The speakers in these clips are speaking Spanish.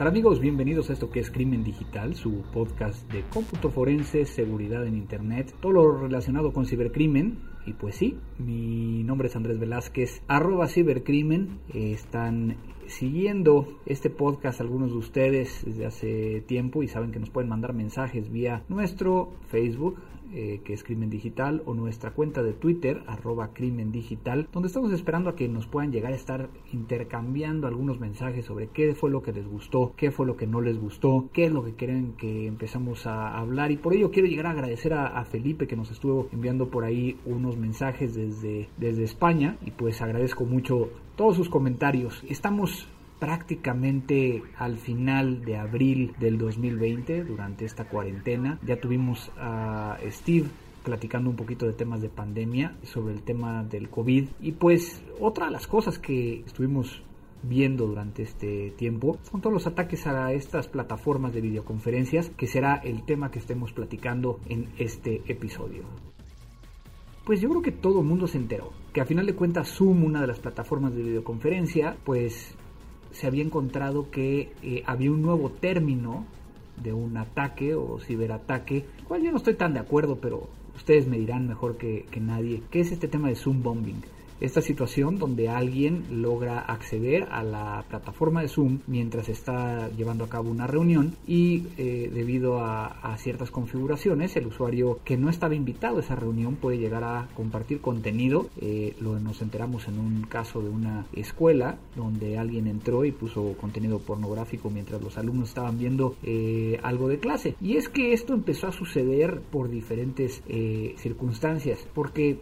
Tal amigos? Bienvenidos a esto que es Crimen Digital, su podcast de cómputo forense, seguridad en Internet, todo lo relacionado con cibercrimen. Y pues sí, mi nombre es Andrés Velázquez, arroba cibercrimen. están siguiendo este podcast algunos de ustedes desde hace tiempo y saben que nos pueden mandar mensajes vía nuestro Facebook, eh, que es Crimen Digital, o nuestra cuenta de Twitter, arroba Crimen Digital, donde estamos esperando a que nos puedan llegar a estar intercambiando algunos mensajes sobre qué fue lo que les gustó, qué fue lo que no les gustó, qué es lo que quieren que empezamos a hablar. Y por ello quiero llegar a agradecer a, a Felipe que nos estuvo enviando por ahí unos mensajes desde, desde España y pues agradezco mucho todos sus comentarios. Estamos prácticamente al final de abril del 2020 durante esta cuarentena. Ya tuvimos a Steve platicando un poquito de temas de pandemia, sobre el tema del COVID. Y pues otra de las cosas que estuvimos viendo durante este tiempo son todos los ataques a estas plataformas de videoconferencias, que será el tema que estemos platicando en este episodio. Pues yo creo que todo el mundo se enteró que a final de cuentas Zoom, una de las plataformas de videoconferencia, pues se había encontrado que eh, había un nuevo término de un ataque o ciberataque, cual yo no estoy tan de acuerdo, pero ustedes me dirán mejor que, que nadie, que es este tema de Zoom bombing esta situación donde alguien logra acceder a la plataforma de Zoom mientras está llevando a cabo una reunión y eh, debido a, ciertas configuraciones el usuario que no estaba invitado a esa reunión puede llegar a compartir contenido. Eh, lo nos enteramos en un caso de una escuela donde alguien entró y puso contenido pornográfico mientras los alumnos estaban viendo eh, algo de clase. Y es que esto empezó a suceder por diferentes circunstancias porque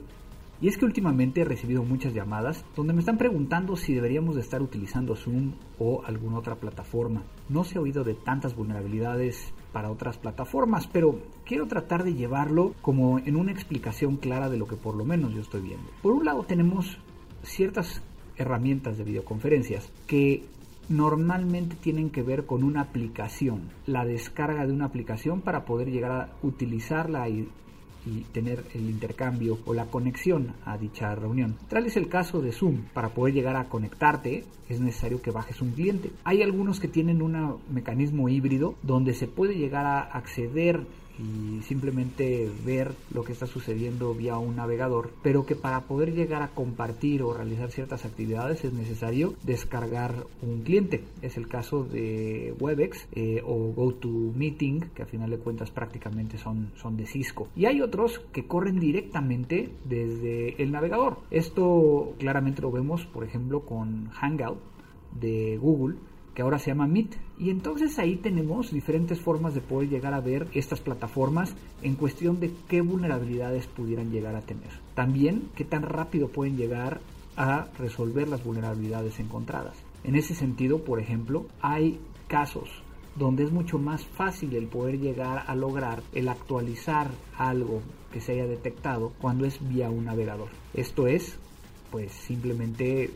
y es que últimamente he recibido muchas llamadas donde me están preguntando si deberíamos de estar utilizando Zoom o alguna otra plataforma. No se ha oído de tantas vulnerabilidades para otras plataformas, pero quiero tratar de llevarlo como en una explicación clara de lo que por lo menos yo estoy viendo. Por un lado tenemos ciertas herramientas de videoconferencias que normalmente tienen que ver con una aplicación, la descarga de una aplicación para poder llegar a utilizarla y y tener el intercambio o la conexión a dicha reunión. Tal es el caso de Zoom. Para poder llegar a conectarte es necesario que bajes un cliente. Hay algunos que tienen un mecanismo híbrido donde se puede llegar a acceder y simplemente ver lo que está sucediendo vía un navegador, pero que para poder llegar a compartir o realizar ciertas actividades es necesario descargar un cliente. Es el caso de Webex eh, o GoToMeeting, que a final de cuentas prácticamente son, son de Cisco. Y hay otros que corren directamente desde el navegador. Esto claramente lo vemos, por ejemplo, con Hangout de Google que ahora se llama Meet. Y entonces ahí tenemos diferentes formas de poder llegar a ver estas plataformas en cuestión de qué vulnerabilidades pudieran llegar a tener. También qué tan rápido pueden llegar a resolver las vulnerabilidades encontradas. En ese sentido, por ejemplo, hay casos donde es mucho más fácil el poder llegar a lograr el actualizar algo que se haya detectado cuando es vía un navegador. Esto es, pues simplemente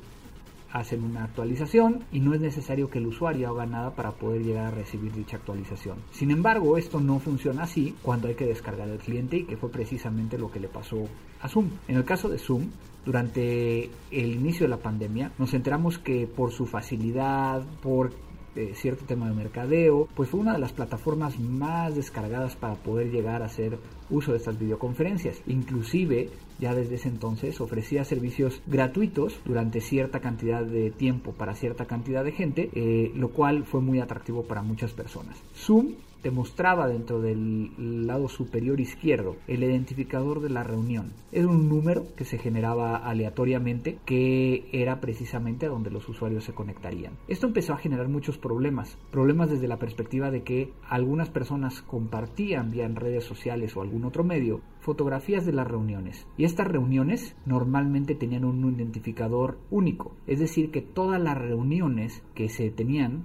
hacen una actualización y no es necesario que el usuario haga nada para poder llegar a recibir dicha actualización. Sin embargo, esto no funciona así cuando hay que descargar el cliente y que fue precisamente lo que le pasó a Zoom. En el caso de Zoom, durante el inicio de la pandemia, nos enteramos que por su facilidad, por eh, cierto tema de mercadeo, pues fue una de las plataformas más descargadas para poder llegar a hacer uso de estas videoconferencias. Inclusive ya desde ese entonces ofrecía servicios gratuitos durante cierta cantidad de tiempo para cierta cantidad de gente, eh, lo cual fue muy atractivo para muchas personas. Zoom te mostraba dentro del lado superior izquierdo el identificador de la reunión. Es un número que se generaba aleatoriamente que era precisamente a donde los usuarios se conectarían. Esto empezó a generar muchos problemas. Problemas desde la perspectiva de que algunas personas compartían vía en redes sociales o algún otro medio fotografías de las reuniones. Y estas reuniones normalmente tenían un identificador único. Es decir, que todas las reuniones que se tenían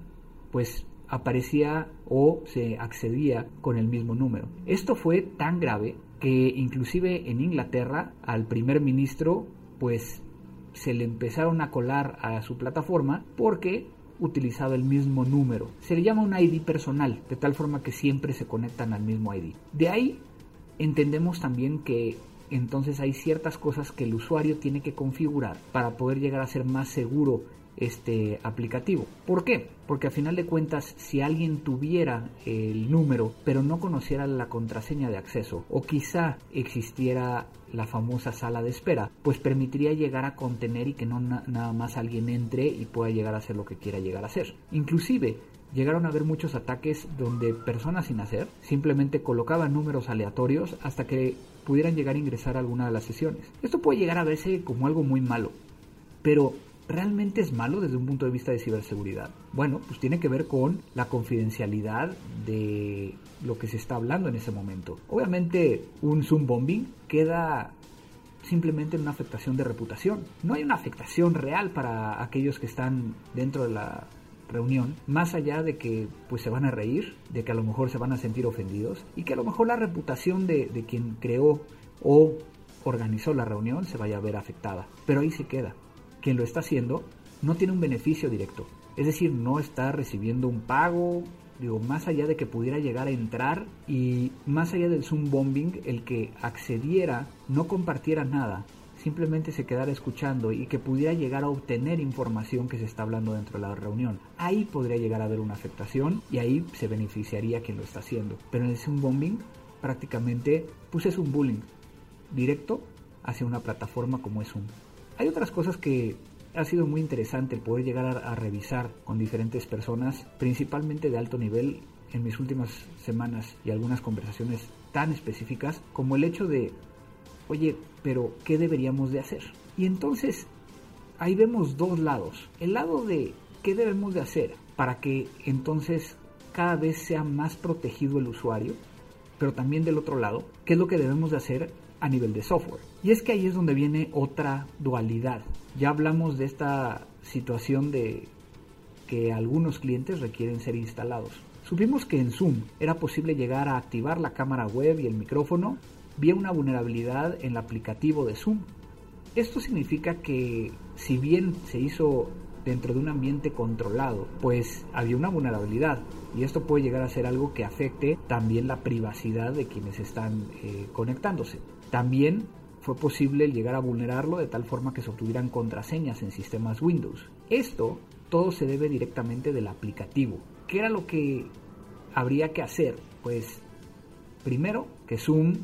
pues aparecía o se accedía con el mismo número. Esto fue tan grave que inclusive en Inglaterra al primer ministro pues se le empezaron a colar a su plataforma porque utilizado el mismo número. Se le llama un ID personal, de tal forma que siempre se conectan al mismo ID. De ahí entendemos también que entonces hay ciertas cosas que el usuario tiene que configurar para poder llegar a ser más seguro este aplicativo. ¿Por qué? Porque a final de cuentas, si alguien tuviera el número, pero no conociera la contraseña de acceso, o quizá existiera la famosa sala de espera, pues permitiría llegar a contener y que no nada más alguien entre y pueda llegar a hacer lo que quiera llegar a hacer. Inclusive, llegaron a haber muchos ataques donde personas sin hacer simplemente colocaban números aleatorios hasta que pudieran llegar a ingresar a alguna de las sesiones. Esto puede llegar a verse como algo muy malo, pero ¿realmente es malo desde un punto de vista de ciberseguridad? Bueno, pues tiene que ver con la confidencialidad de lo que se está hablando en ese momento. Obviamente un Zoom bombing queda simplemente en una afectación de reputación. No hay una afectación real para aquellos que están dentro de la reunión, más allá de que pues se van a reír, de que a lo mejor se van a sentir ofendidos y que a lo mejor la reputación de, de quien creó o organizó la reunión se vaya a ver afectada. Pero ahí se queda. Quien lo está haciendo no tiene un beneficio directo. Es decir, no está recibiendo un pago, digo, más allá de que pudiera llegar a entrar y más allá del Zoom bombing, el que accediera, no compartiera nada, simplemente se quedara escuchando y que pudiera llegar a obtener información que se está hablando dentro de la reunión. Ahí podría llegar a haber una afectación y ahí se beneficiaría quien lo está haciendo. Pero en el Zoom bombing prácticamente pues es un bullying directo hacia una plataforma como es Zoom. Hay otras cosas que ha sido muy interesante poder llegar a, a, revisar con diferentes personas, principalmente de alto nivel, en mis últimas semanas y algunas conversaciones tan específicas como el hecho de, oye, pero ¿qué deberíamos de hacer? Y entonces ahí vemos dos lados. El lado de qué debemos de hacer para que entonces cada vez sea más protegido el usuario, pero también del otro lado, qué es lo que debemos de hacer a nivel de software. Y es que ahí es donde viene otra dualidad. Ya hablamos de esta situación de que algunos clientes requieren ser instalados. Supimos que en Zoom era posible llegar a activar la cámara web y el micrófono vía una vulnerabilidad en el aplicativo de Zoom. Esto significa que si bien se hizo dentro de un ambiente controlado, pues había una vulnerabilidad y esto puede llegar a ser algo que afecte también la privacidad de quienes están eh, conectándose. También fue posible llegar a vulnerarlo de tal forma que se obtuvieran contraseñas en sistemas Windows. Esto todo se debe directamente del aplicativo. ¿Qué era lo que habría que hacer? Pues primero que Zoom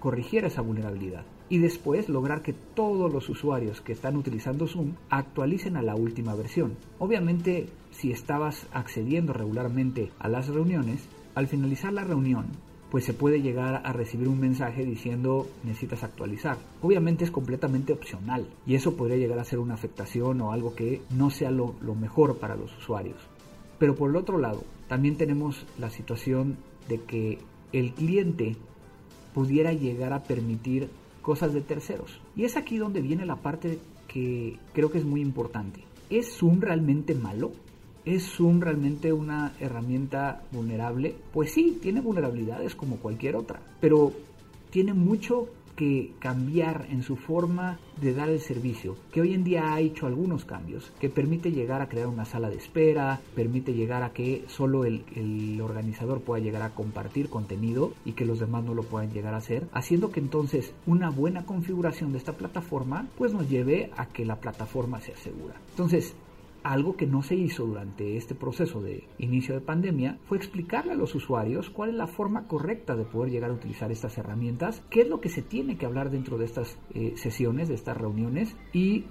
corrigiera esa vulnerabilidad y después lograr que todos los usuarios que están utilizando Zoom actualicen a la última versión. Obviamente, si estabas accediendo regularmente a las reuniones, al finalizar la reunión, pues se puede llegar a recibir un mensaje diciendo necesitas actualizar. Obviamente es completamente opcional y eso podría llegar a ser una afectación o algo que no sea lo, mejor para los usuarios. Pero por el otro lado, también tenemos la situación de que el cliente pudiera llegar a permitir cosas de terceros. Y es aquí donde viene la parte que creo que es muy importante. ¿Es Zoom realmente malo? ¿Es Zoom realmente una herramienta vulnerable? Pues sí, tiene vulnerabilidades como cualquier otra, pero tiene mucho que cambiar en su forma de dar el servicio, que hoy en día ha hecho algunos cambios, que permite llegar a crear una sala de espera, permite llegar a que solo el, organizador pueda llegar a compartir contenido y que los demás no lo puedan llegar a hacer, haciendo que entonces una buena configuración de esta plataforma pues nos lleve a que la plataforma sea segura. Entonces, algo que no se hizo durante este proceso de inicio de pandemia fue explicarle a los usuarios cuál es la forma correcta de poder llegar a utilizar estas herramientas, qué es lo que se tiene que hablar dentro de estas eh, sesiones, de estas reuniones y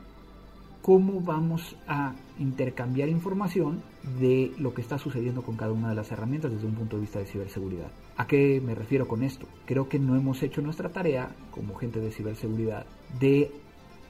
cómo vamos a intercambiar información de lo que está sucediendo con cada una de las herramientas desde un punto de vista de ciberseguridad. ¿A qué me refiero con esto? Creo que no hemos hecho nuestra tarea como gente de ciberseguridad de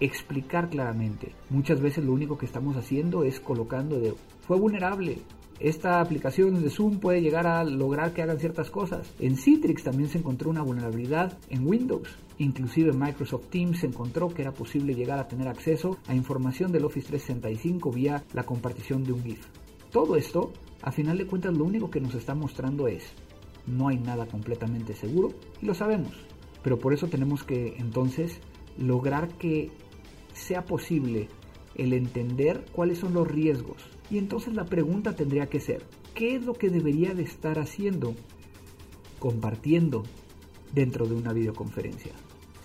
explicar claramente. Muchas veces lo único que estamos haciendo es colocando de fue vulnerable. Esta aplicación de Zoom puede llegar a lograr que hagan ciertas cosas. En Citrix también se encontró una vulnerabilidad en Windows. Inclusive Microsoft Teams encontró que era posible llegar a tener acceso a información del Office 365 vía la compartición de un GIF. Todo esto, a final de cuentas, lo único que nos está mostrando es no hay nada completamente seguro y lo sabemos. Pero por eso tenemos que entonces lograr que sea posible el entender cuáles son los riesgos Y entonces la pregunta tendría que ser, ¿qué es lo que debería de estar haciendo, compartiendo dentro de una videoconferencia?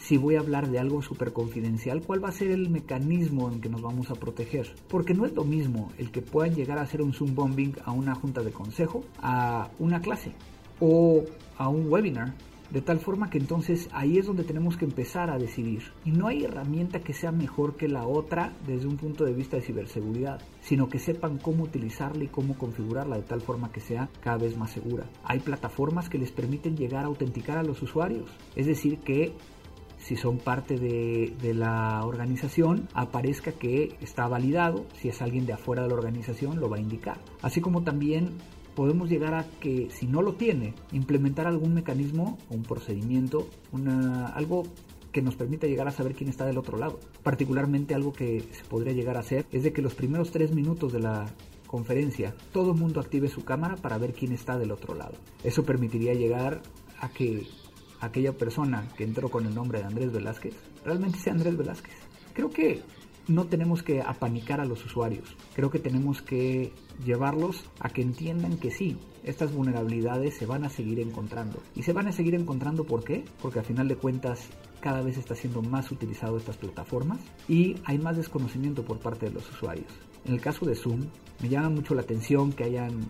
si voy a hablar de algo súper confidencial, ¿cuál va a ser el mecanismo en que nos vamos a proteger? Porque no es lo mismo el que puedan llegar a hacer un Zoom bombing a una junta de consejo, a una clase o a un webinar. De tal forma que entonces ahí es donde tenemos que empezar a decidir. Y no hay herramienta que sea mejor que la otra desde un punto de vista de ciberseguridad, sino que sepan cómo utilizarla y cómo configurarla de tal forma que sea cada vez más segura. Hay plataformas que les permiten llegar a autenticar a los usuarios, es decir, que si son parte de, la organización, aparezca que está validado. Si es alguien de afuera de la organización, lo va a indicar. Así como también podemos llegar a que si no lo tiene, implementar algún mecanismo o un procedimiento, una, algo que nos permita llegar a saber quién está del otro lado. Particularmente algo que se podría llegar a hacer es de que los primeros tres minutos de la conferencia todo el mundo active su cámara para ver quién está del otro lado. Eso permitiría llegar a que aquella persona que entró con el nombre de Andrés Velázquez realmente sea Andrés Velázquez. Creo que no tenemos que apanicar a los usuarios, creo que tenemos que llevarlos a que entiendan que sí, estas vulnerabilidades se van a seguir encontrando. Y se van a seguir encontrando ¿por qué? Porque al final de cuentas cada vez está siendo más utilizado estas plataformas y hay más desconocimiento por parte de los usuarios. En el caso de Zoom, me llama mucho la atención que hayan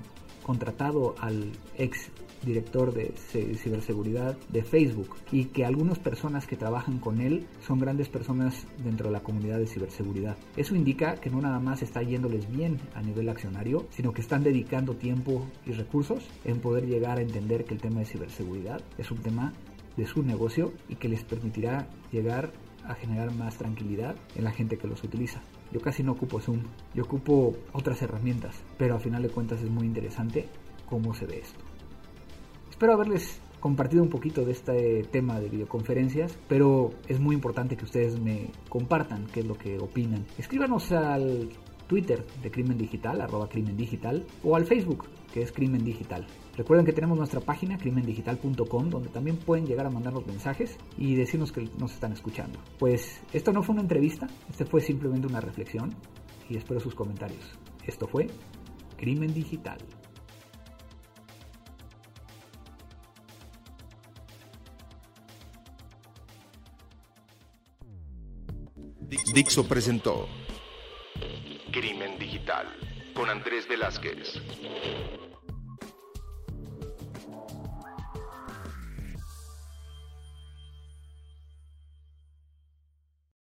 contratado al ex director de ciberseguridad de Facebook y que algunas personas que trabajan con él son grandes personas dentro de la comunidad de ciberseguridad. Eso indica que no nada más está yéndoles bien a nivel accionario, sino que están dedicando tiempo y recursos en poder llegar a entender que el tema de ciberseguridad es un tema de su negocio y que les permitirá llegar a generar más tranquilidad en la gente que los utiliza. Yo casi no ocupo Zoom, yo ocupo otras herramientas, pero a final de cuentas es muy interesante cómo se ve esto. Espero haberles compartido un poquito de este tema de videoconferencias, pero es muy importante que ustedes me compartan qué es lo que opinan. Escríbanos al Twitter de Crimen Digital, arroba Crimen Digital, o al Facebook, que es Crimen Digital. Recuerden que tenemos nuestra página crimendigital.com donde también pueden llegar a mandarnos mensajes y decirnos que nos están escuchando. Pues esto no fue una entrevista, este fue simplemente una reflexión y espero sus comentarios. Esto fue Crimen Digital. Dixo presentó Crimen Digital con Andrés Velázquez.